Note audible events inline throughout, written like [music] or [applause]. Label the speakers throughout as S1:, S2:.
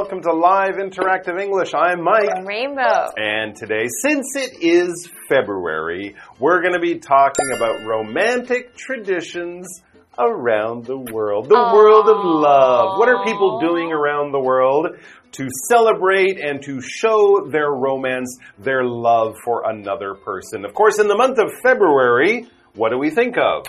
S1: Welcome to Live Interactive English. I'm Mike.
S2: Rainbow.
S1: And today, since it is February, we're going to be talking about romantic traditions around the world. The
S2: Aww.
S1: world of love. What are people doing around the world to celebrate and to show their romance, their love for another person? Of course, in the month of February, what do we think of?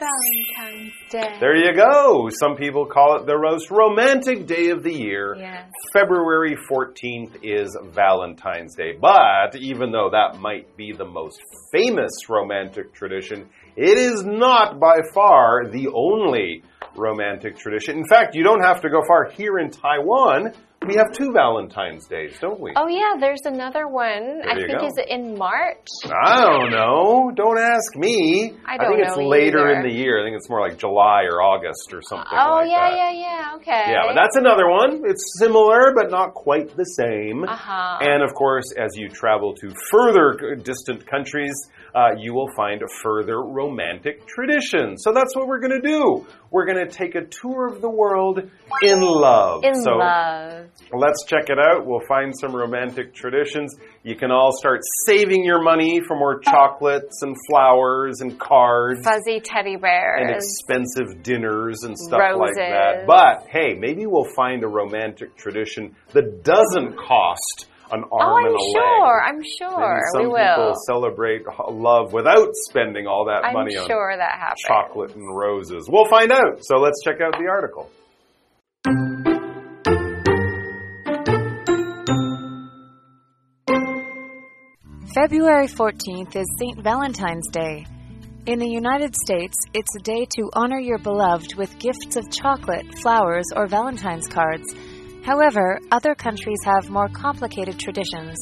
S2: Valentine's Day.
S1: There you go. Some people call it the most romantic day of the year.
S2: Yes.
S1: February 14th is Valentine's Day. But even though that might be the most famous romantic tradition, it is not by far the only romantic tradition. In fact, you don't have to go far. Here in Taiwan, we have two Valentine's Days, don't we?
S2: Oh yeah, there's another one.
S1: There
S2: I think
S1: go.
S2: is it in March?
S1: I don't know. Don't ask me.
S2: I don't I
S1: think it's later in the year. I think it's more like July or August or something
S2: oh
S1: like
S2: yeah,
S1: that.
S2: yeah, yeah. Okay.
S1: Yeah, but that's another one. It's similar, but not quite the same.
S2: Uh huh.
S1: And of course, as you travel to further distant countries, uh, you will find further romantic traditions. So that's what we're going to do. We're going to take a tour of the world in love.
S2: in
S1: so
S2: love.
S1: Let's check it out. We'll find some romantic traditions. You can all start saving your money for more chocolates and flowers and cards
S2: Fuzzy teddy bears.
S1: and expensive dinners and stuff like that. But hey, maybe we'll find a romantic tradition that doesn't cost an
S2: oh,
S1: arm
S2: I'm
S1: and a
S2: sure.
S1: leg.
S2: I'm
S1: sure.
S2: I'm sure.
S1: some
S2: we
S1: people
S2: will.
S1: celebrate love without spending all that
S2: I'm
S1: money on
S2: that happens.
S1: chocolate and roses. We'll find out. So let's check out the article.
S3: February 14th is St. Valentine's Day. In the United States, it's a day to honor your beloved with gifts of chocolate, flowers, or Valentine's cards. However, other countries have more complicated traditions.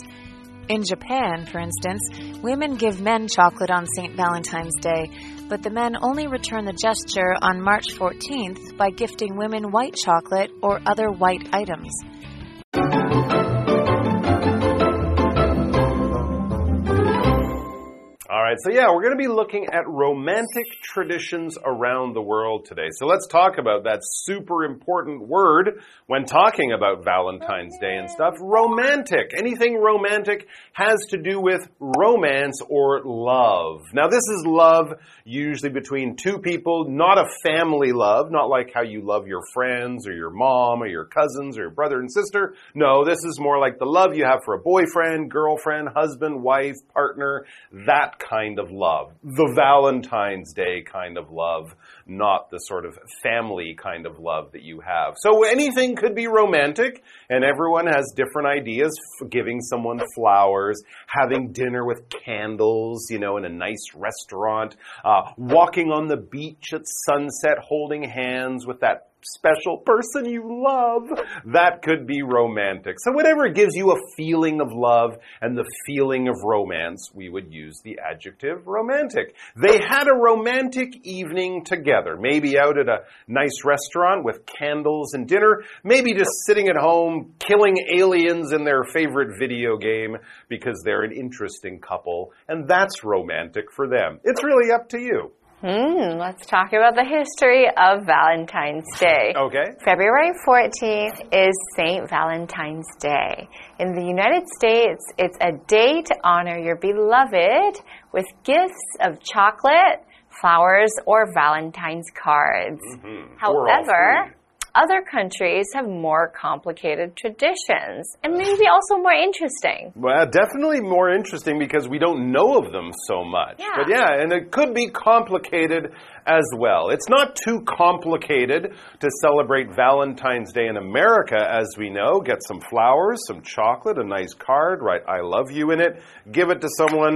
S3: In Japan, for instance, women give men chocolate on St. Valentine's Day, but the men only return the gesture on March 14th by gifting women white chocolate or other white items.
S1: So yeah, we're going to be looking at romantic traditions around the world today. So let's talk about that super important word when talking about Valentine's Day and stuff. Romantic. Anything romantic has to do with romance or love. Now, this is love usually between two people, not a family love, not like how you love your friends or your mom or your cousins or your brother and sister. No, this is more like the love you have for a boyfriend, girlfriend, husband, wife, partner, that kind of love. The Valentine's Day kind of love, not the sort of family kind of love that you have. So anything could be romantic, and everyone has different ideas giving someone flowers, having dinner with candles, you know, in a nice restaurant, uh, walking on the beach at sunset, holding hands with that special person you love. That could be romantic. So, whatever gives you a feeling of love and the feeling of romance, we would use the adjective romantic. They had a romantic evening together, maybe out at a nice restaurant with candles and dinner, maybe just sitting at home killing aliens in their favorite video game because they're an interesting couple, and that's romantic for them. It's really up to you.
S2: Hmm, let's talk about the history of Valentine's Day.
S1: Okay?
S2: February 14th is St. Valentine's Day. In the United States, it's a day to honor your beloved with gifts of chocolate, flowers, or Valentine's cards.
S1: Or all
S2: However. Other countries have more complicated traditions and maybe also more interesting.
S1: Well, definitely more interesting because we don't know of them so much.
S2: Yeah.
S1: But yeah, and it could be complicated as well. It's not too complicated to celebrate Valentine's Day in America, as we know. Get some flowers, some chocolate, a nice card, write I love you in it, give it to someone,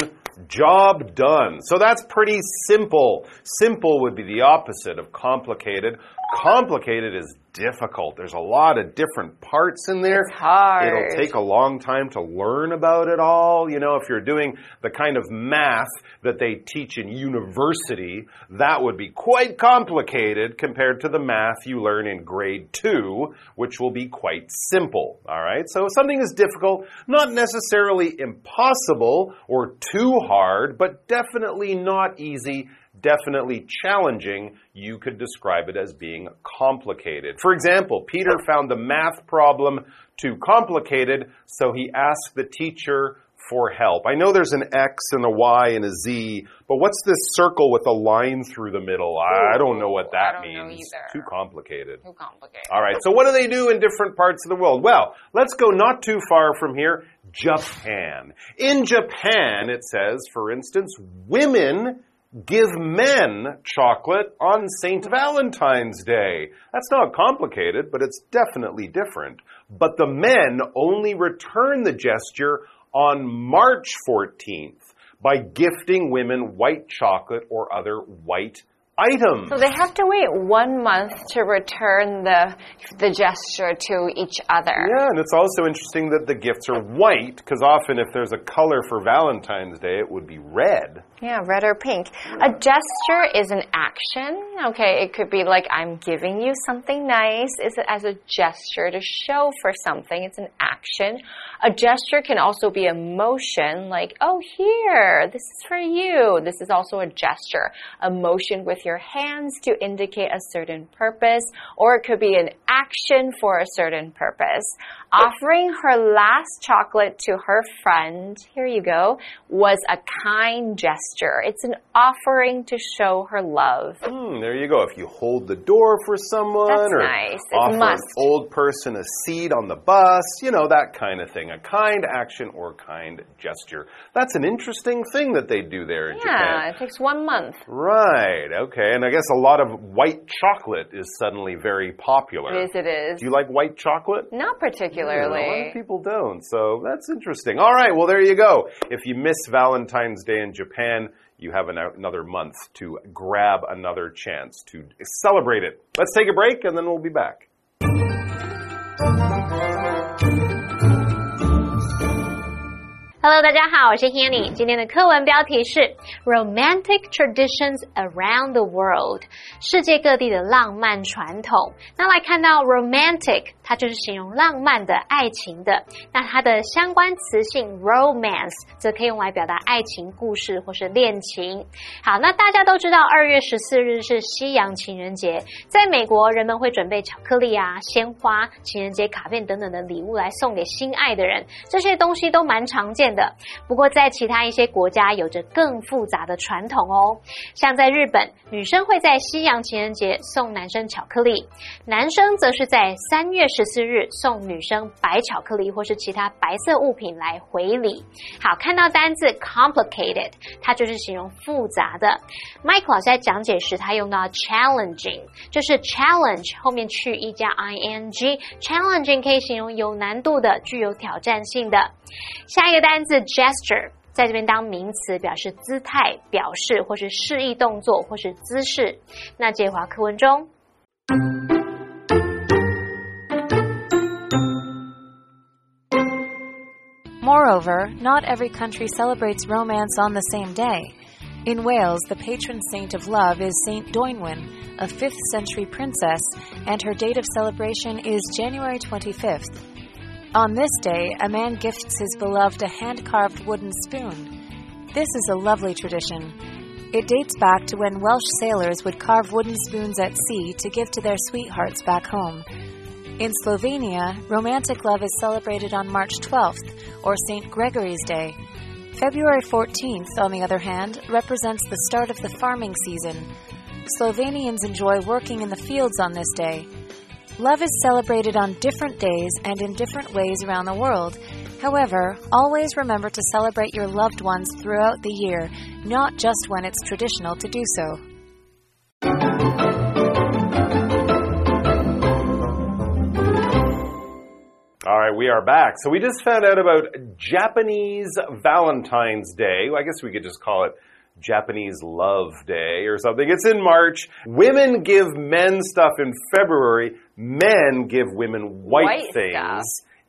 S1: job done. So that's pretty simple. Simple would be the opposite of complicated. Complicated is difficult. There's a lot of different parts in there.
S2: It's hard.
S1: It'll take a long time to learn about it all. You know, if you're doing the kind of math that they teach in university, that would be quite complicated compared to the math you learn in grade two, which will be quite simple. All right. So something is difficult, not necessarily impossible or too hard, but definitely not easy definitely challenging, you could describe it as being complicated. For example, Peter found the math problem too complicated, so he asked the teacher for help. I know there's an X and a Y and a Z, but what's this circle with a line through the middle? I, I don't know what that
S2: I don't know
S1: means.
S2: either.
S1: Too complicated.
S2: Too complicated.
S1: All right, so what do they do in different parts of the world? Well, let's go not too far from here Japan. In Japan, it says, for instance, women give men chocolate on St. Valentine's Day. That's not complicated, but it's definitely different. But the men only return the gesture on March 14th by gifting women white chocolate or other white items.
S2: So they have to wait one month to return the the gesture to each other.
S1: Yeah, and it's also interesting that the gifts are white, because often if there's a color for Valentine's Day, it would be red.
S2: Yeah, red or pink. A gesture is an action. Okay, it could be like I'm giving you something nice. Is it as a gesture to show for something? It's an action. A gesture can also be a motion, like, oh, here, this is for you. This is also a gesture. A motion with your hands to indicate a certain purpose, or it could be an action for a certain purpose. Offering her last chocolate to her friend, here you go, was a kind gesture. It's an offering to show her love.
S1: Hmm, there you go. If you hold the door for someone,
S2: That's
S1: or
S2: nice.
S1: Offer an old person a seat on the bus, you know, that kind of thing. A kind action or kind gesture. That's an interesting thing that they do there in
S2: Yeah,
S1: Japan.
S2: Yeah, it takes one month.
S1: Right, okay. And I guess a lot of white chocolate is suddenly very popular.
S2: It is, it is.
S1: Do you like white chocolate?
S2: Not
S1: Yeah, a lot of people don't, so that's interesting. All right, well, there you go. If you miss Valentine's Day in Japan, you have an, another month to grab another chance to celebrate it. Let's take a break and then we'll be back.
S4: Hello，大家好，我是 Hanny。今天的课文标题是 Romantic Traditions Around the World，世界各地的浪漫传统。那来看到 romantic，它就是形容浪漫的、爱情的。那它的相关词性 romance 则可以用来表达爱情故事或是恋情。好，那大家都知道二月十四日是西洋情人节，在美国人们会准备巧克力啊、鲜花、情人节卡片等等的礼物来送给心爱的人，这些东西都蛮常见的。不过在其他一些国家有着更复杂的传统哦，像在日本，女生会在西洋情人节送男生巧克力，男生则是在三月十四日送女生白巧克力或是其他白色物品来回礼。好，看到单字 complicated，它就是形容复杂的。Mike 老师在讲解时，他用到 challenging，就是 challenge 后面去一加 ing，challenging 可以形容有难度的、具有挑战性的。下一个单单字 gesture 在这边当名词，表示姿态、表示或是示意动作或是姿势。那这华课文中。
S3: Moreover, not every country celebrates romance on the same day. In Wales, the patron saint of love is Saint Dwynwen, a 5th century princess, and her date of celebration is January 25th. On this day, a man gifts his beloved a hand carved wooden spoon. This is a lovely tradition. It dates back to when Welsh sailors would carve wooden spoons at sea to give to their sweethearts back home. In Slovenia, romantic love is celebrated on March 12th, or St. Gregory's Day. February 14th, on the other hand, represents the start of the farming season. Slovenians enjoy working in the fields on this day. Love is celebrated on different days and in different ways around the world. However, always remember to celebrate your loved ones throughout the year, not just when it's traditional to do so.
S1: All right, we are back. So we just found out about Japanese Valentine's Day. Well, I guess we could just call it Japanese Love Day or something. It's in March. Women give men stuff in February. Men give women white,
S2: White
S1: things
S2: stuff.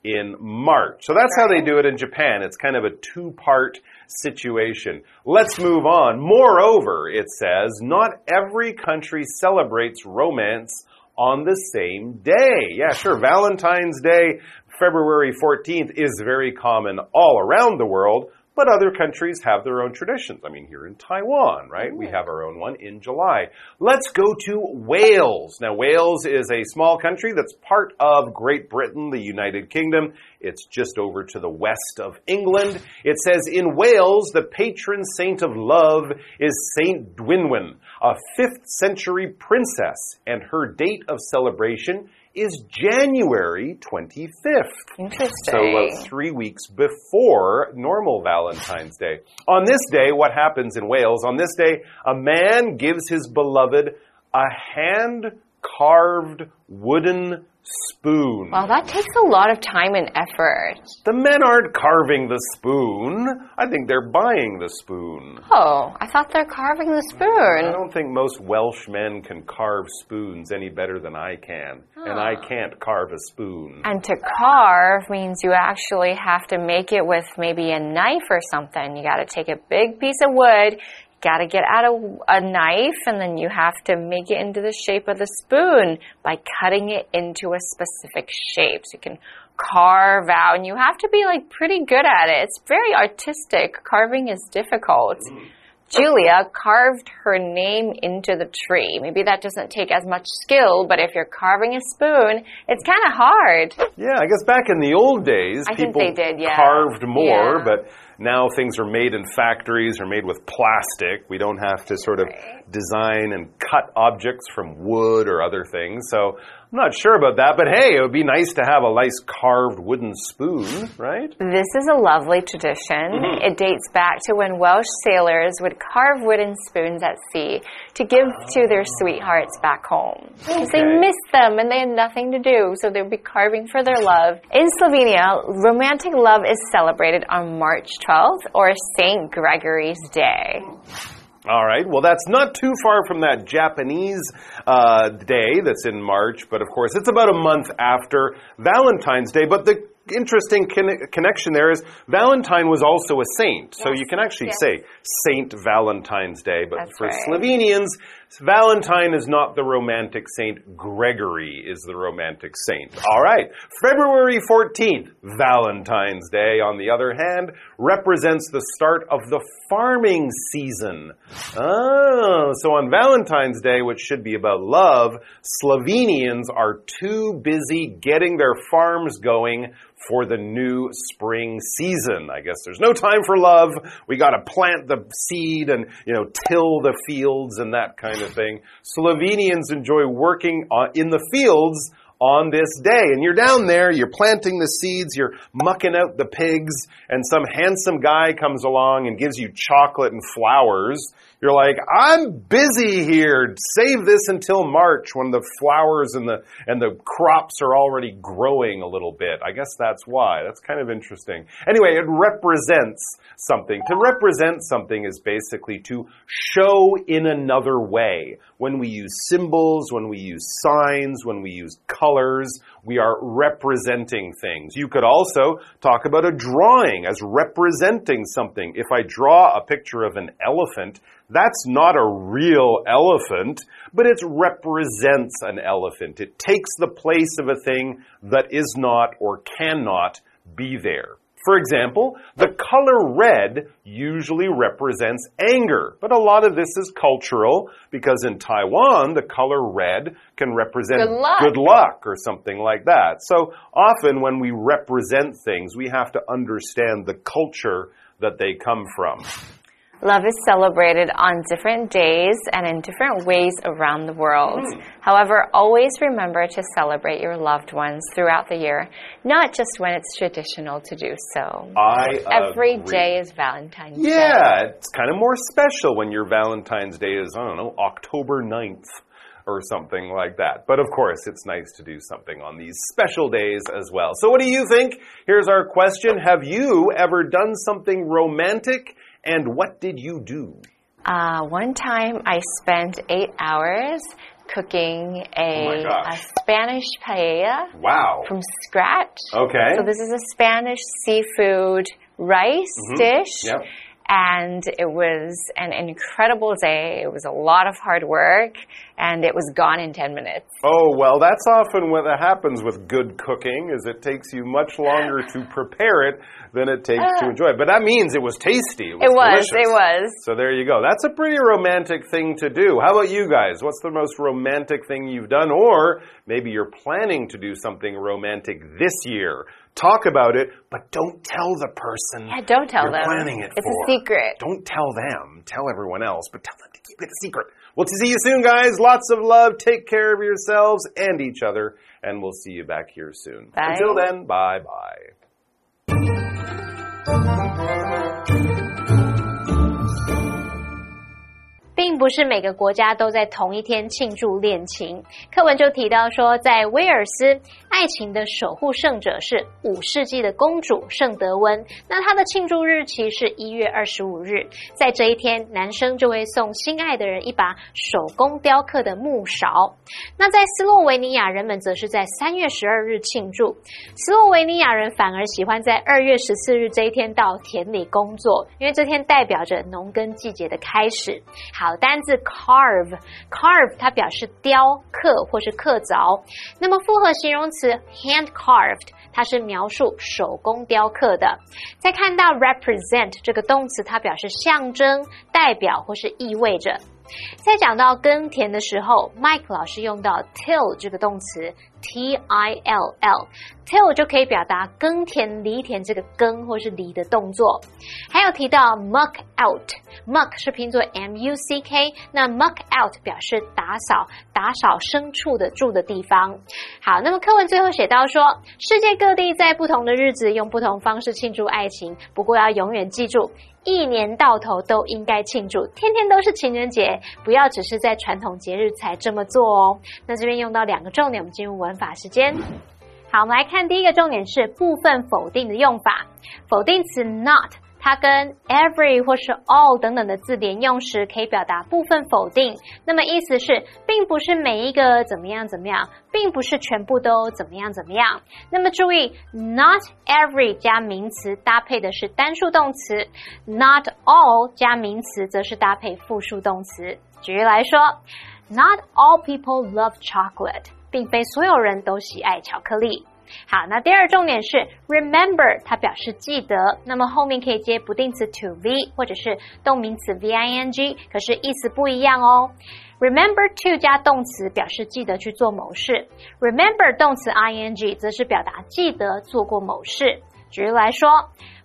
S1: in March. So that's how they do it in Japan. It's kind of a two part situation. Let's move on. Moreover, it says, not every country celebrates romance on the same day. Yeah, sure. Valentine's Day, February 14th, is very common all around the world. But other countries have their own traditions. I mean, here in Taiwan, right? We have our own one in July. Let's go to Wales. Now, Wales is a small country that's part of Great Britain, the United Kingdom. It's just over to the west of England. It says in Wales, the patron saint of love is Saint Dwynwen, a 5th century princess, and her date of celebration is January 25th.
S2: Interesting.
S1: So about three weeks before normal Valentine's Day. On this day, what happens in Wales? On this day, a man gives his beloved a hand carved wooden spoon.
S2: Well, that takes a lot of time and effort.
S1: The men aren't carving the spoon. I think they're buying the spoon.
S2: Oh, I thought they're carving the spoon.
S1: I don't think most Welsh men can carve spoons any better than I can. And I ah. can't carve a spoon.
S2: And to carve means you actually have to make it with maybe a knife or something. You got to take a big piece of wood, got to get out a, a knife, and then you have to make it into the shape of the spoon by cutting it into a specific shape. So you can carve out, and you have to be like pretty good at it. It's very artistic. Carving is difficult. Julia carved her name into the tree. Maybe that doesn't take as much skill, but if you're carving a spoon, it's kind of hard.
S1: Yeah, I guess back in the old days,
S2: I
S1: people
S2: they did, yeah.
S1: carved more,
S2: Yeah.
S1: but now things are made in factories or made with plastic. We don't have to sort of design and cut objects from wood or other things. So I'm not sure about that, but hey, it would be nice to have a nice carved wooden spoon, right?
S2: This is a lovely tradition.
S1: Mm-hmm.
S2: It dates back to when Welsh sailors would carve wooden spoons at sea to give to their sweethearts back home. Because they missed them and they had nothing to do, so they'd be carving for their love. In Slovenia, romantic love is celebrated on March 12th or St. Gregory's Day.
S1: All right. Well, that's not too far from that Japanese uh, day that's in March, but of course, it's about a month after Valentine's Day. But the interesting conne- connection there is Valentine was also a saint. So you can actually
S2: yes.
S1: say Saint Valentine's Day. But
S2: That's
S1: for
S2: right.
S1: Slovenians, Valentine is not the romantic saint. Gregory is the romantic saint. All right. February 14th, Valentine's Day, on the other hand, represents the start of the farming season. Oh, so on Valentine's Day, which should be about love, Slovenians are too busy getting their farms going for the new spring season. I guess there's no time for love. We got to plant the seed and, you know, till the fields and that kind of thing. Slovenians enjoy working on, in the fields on this day. And you're down there, you're planting the seeds, you're mucking out the pigs, and some handsome guy comes along and gives you chocolate and flowers. You're like, I'm busy here. Save this until March when the flowers and the and the crops are already growing a little bit. I guess that's why. That's kind of interesting. Anyway, it represents something. To represent something is basically to show in another way. When we use symbols, when we use signs, when we use colors, we are representing things. You could also talk about a drawing as representing something. If I draw a picture of an elephant, that's not a real elephant, but it represents an elephant. It takes the place of a thing that is not or cannot be there. For example, the color red usually represents anger, but a lot of this is cultural because in Taiwan, the color red can represent
S2: Good luck.
S1: good luck or something like that. So often when we represent things, we have to understand the culture that they come from.
S2: Love is celebrated on different days and in different ways around the world. Hmm. However, always remember to celebrate your loved ones throughout the year, not just when it's traditional to do so.
S1: I
S2: Every
S1: agree.
S2: day is Valentine's Day.
S1: Yeah, it's kind of more special when your Valentine's Day is, I don't know, October 9th or something like that. But of course, it's nice to do something on these special days as well. So, what do you think? Here's our question Have you ever done something romantic? And what did you do?
S2: Uh, one time I spent eight hours cooking a,
S1: Oh
S2: a Spanish paella
S1: Wow.
S2: from scratch.
S1: Okay.
S2: So this is a Spanish seafood rice dish.
S1: Yep.
S2: And it was an incredible day. It was a lot of hard work and it was gone in 10 minutes.
S1: Oh, well, that's often what happens with good cooking is it takes you much longer to [laughs] prepare it than it takes to enjoy it. But that means it was tasty. It was.
S2: It was, it was.
S1: So there you go. That's a pretty romantic thing to do. How about you guys? What's the most romantic thing you've done? Or maybe you're planning to do something romantic this year. Talk about it, but don't tell the person
S2: Yeah, don't tell
S1: you're
S2: them.
S1: planning it
S2: it's
S1: for.
S2: a secret.
S1: Don't tell them. Tell everyone else, but tell them to keep it a secret. Well, to see you soon, guys. Lots of love. Take care of yourselves and each other, and we'll see you back here soon.
S2: Bye.
S1: Until then, bye bye.
S4: 不是每个国家都在同一天庆祝恋情。课文就提到说，在威尔斯，爱情的守护圣者是五世纪的公主圣德温。那她的庆祝日期是一月二十五日，在这一天，男生就会送心爱的人一把手工雕刻的木勺。那在斯洛维尼亚，人们则是在三月十二日庆祝。斯洛维尼亚人反而喜欢在二月十四日这一天到田里工作，因为这天代表着农耕季节的开始。好，单字 carve，carve 它表示雕刻或是刻凿。那么复合形容词 hand carved，它是描述手工雕刻的。再看到 represent 这个动词，它表示象征、代表或是意味着。在讲到耕田的时候，Mike 老师用到 till 这个动词，t i l l，till 就可以表达耕田、犁田这个耕或是犁的动作。还有提到 muck out，muck 是拼作 m u c k，那 muck out 表示打扫、打扫牲畜的住的地方。好，那么课文最后写到说，世界各地在不同的日子用不同方式庆祝爱情，不过要永远记住。一年到头都应该庆祝，天天都是情人节，不要只是在传统节日才这么做哦。那这边用到两个重点，我们进入文法时间。好，我们来看第一个重点是部分否定的用法，否定词 not。它跟 every 或是 all 等等的字连用时，可以表达部分否定。那么意思是，并不是每一个怎么样怎么样，并不是全部都怎么样怎么样。那么注意，not every 加名词搭配的是单数动词，not all 加名词则是搭配复数动词。举例来说，Not all people love chocolate，并非所有人都喜爱巧克力。好，那第二重点是 remember，它表示记得，那么后面可以接不定词 to v 或者是动名词 v i n g，可是意思不一样哦。Remember to 加动词表示记得去做某事，remember 动词 i n g 则是表达记得做过某事。举例来说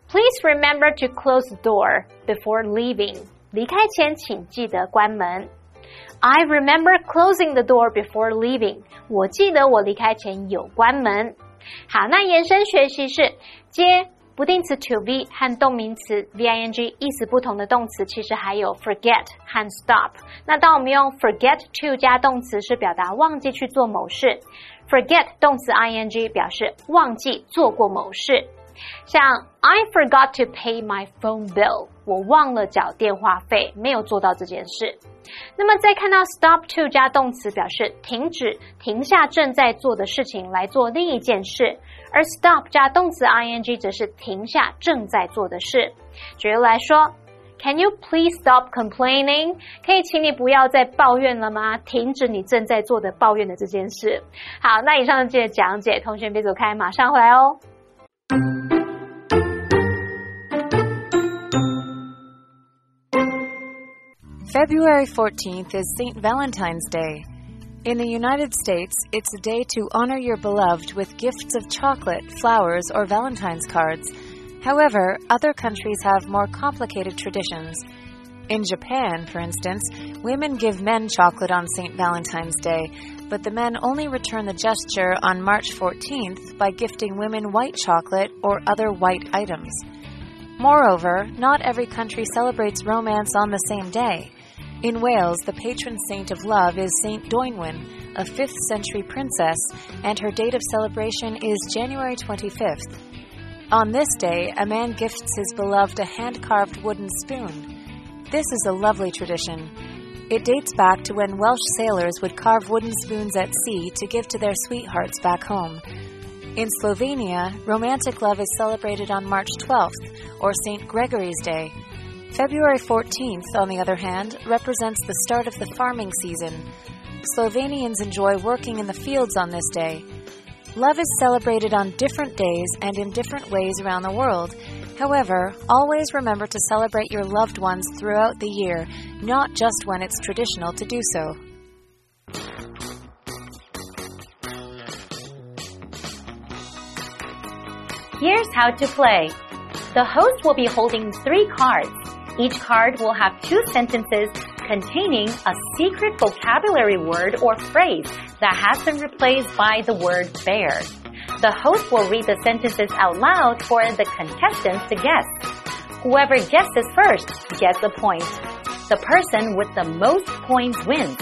S4: ，Please remember to close the door before leaving。离开前请记得关门。I remember closing the door before leaving。我记得我离开前有关门。好，那延伸学习是接不定词 to be 和动名词 v i n g 意思不同的动词，其实还有 forget 和 stop。那当我们用 forget to 加动词，是表达忘记去做某事；forget 动词 i n g 表示忘记做过某事。像 I forgot to pay my phone bill，我忘了缴电话费，没有做到这件事。那么再看到 stop to 加动词，表示停止、停下正在做的事情来做另一件事，而 stop 加动词 ing 则是停下正在做的事。举例来说，Can you please stop complaining？可以请你不要再抱怨了吗？停止你正在做的抱怨的这件事。好，那以上的这些讲解，同学别走开，马上回来哦。
S3: February 14th is St. Valentine's Day. In the United States, it's a day to honor your beloved with gifts of chocolate, flowers, or Valentine's cards. However, other countries have more complicated traditions. In Japan, for instance, women give men chocolate on St. Valentine's Day, but the men only return the gesture on March 14th by gifting women white chocolate or other white items. Moreover, not every country celebrates romance on the same day. In Wales, the patron saint of love is Saint Dwynwen, a 5th century princess, and her date of celebration is January 25th. On this day, a man gifts his beloved a hand carved wooden spoon. This is a lovely tradition. It dates back to when Welsh sailors would carve wooden spoons at sea to give to their sweethearts back home. In Slovenia, romantic love is celebrated on March 12th, or St. Gregory's Day. February 14th, on the other hand, represents the start of the farming season. Slovenians enjoy working in the fields on this day. Love is celebrated on different days and in different ways around the world. However, always remember to celebrate your loved ones throughout the year, not just when it's traditional to do so.
S5: Here's how to play. The host will be holding three cards. Each card will have two sentences containing a secret vocabulary word or phrase that has been replaced by the word bear. The host will read the sentences out loud for the contestants to guess. Whoever guesses first gets a point. The person with the most points wins.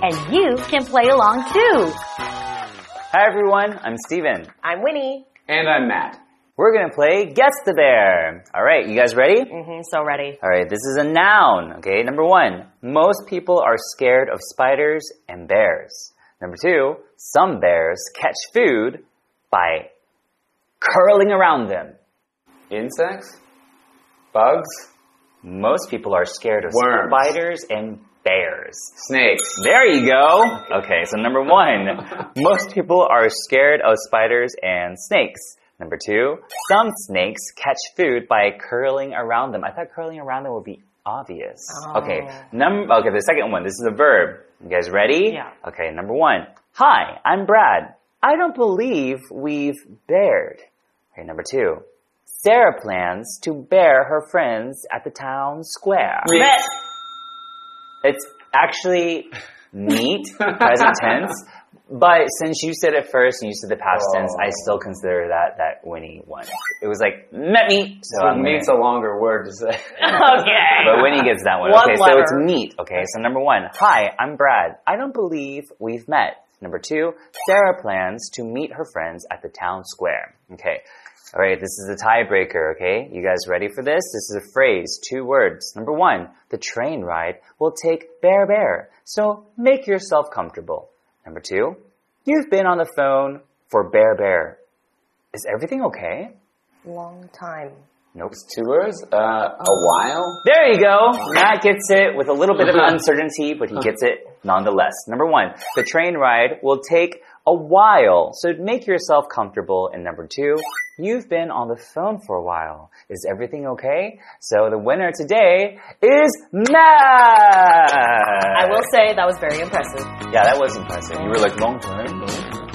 S5: And you can play along too.
S6: Hi everyone, I'm Stephen.
S2: I'm Winnie.
S7: And I'm Matt.
S6: We're gonna play Guess the Bear. Alright, you guys ready?
S2: Mm-hmm, so ready.
S6: Alright, this is a noun. Okay, number one, most people are scared of spiders and bears. Number two, some bears catch food by curling around them.
S7: Insects? Bugs?
S6: Most people are scared of
S7: Worms.
S6: spiders and bears.
S7: Snakes?
S6: There you go. Okay, so number one, [laughs] most people are scared of spiders and snakes. Number two, some snakes catch food by curling around them. I thought curling around them would be obvious. Oh, okay, num okay, the second one, this is a verb. You guys ready?
S2: Yeah.
S6: Okay, number one, hi, I'm Brad. I don't believe we've bared. Okay, number two, Sarah plans to bear her friends at the town square.
S7: Me.
S6: It's actually neat, [laughs] present tense. But since you said it first and you said the past
S7: Oh.
S6: tense, I still consider that that Winnie won. It was like met me, so
S7: So
S6: I'm gonna-
S7: a longer word to say. [laughs]
S2: Okay.
S6: But Winnie gets that one.
S2: One
S6: okay, so it's meet. Okay, so number one, hi, I'm Brad. I don't believe we've met. Number two, Sarah plans to meet her friends at the town square. Okay. All right, this is the tiebreaker, okay? You guys ready for this? This is a phrase, two words. Number one, the train ride will take Bear Bear, so make yourself comfortable. Number two, you've been on the phone for Bear Bear. Is everything okay?
S2: Long time.
S6: Nope.
S7: Two words? Uh, a while?
S6: There you go. Matt gets it with a little bit of [laughs] uncertainty, but he gets it nonetheless. Number one, the train ride will take a while, so make yourself comfortable. And number two, you've been on the phone for a while. Is everything okay? So the winner today is Matt.
S2: I will say that was very impressive.
S6: Yeah, that was impressive. You were like long time.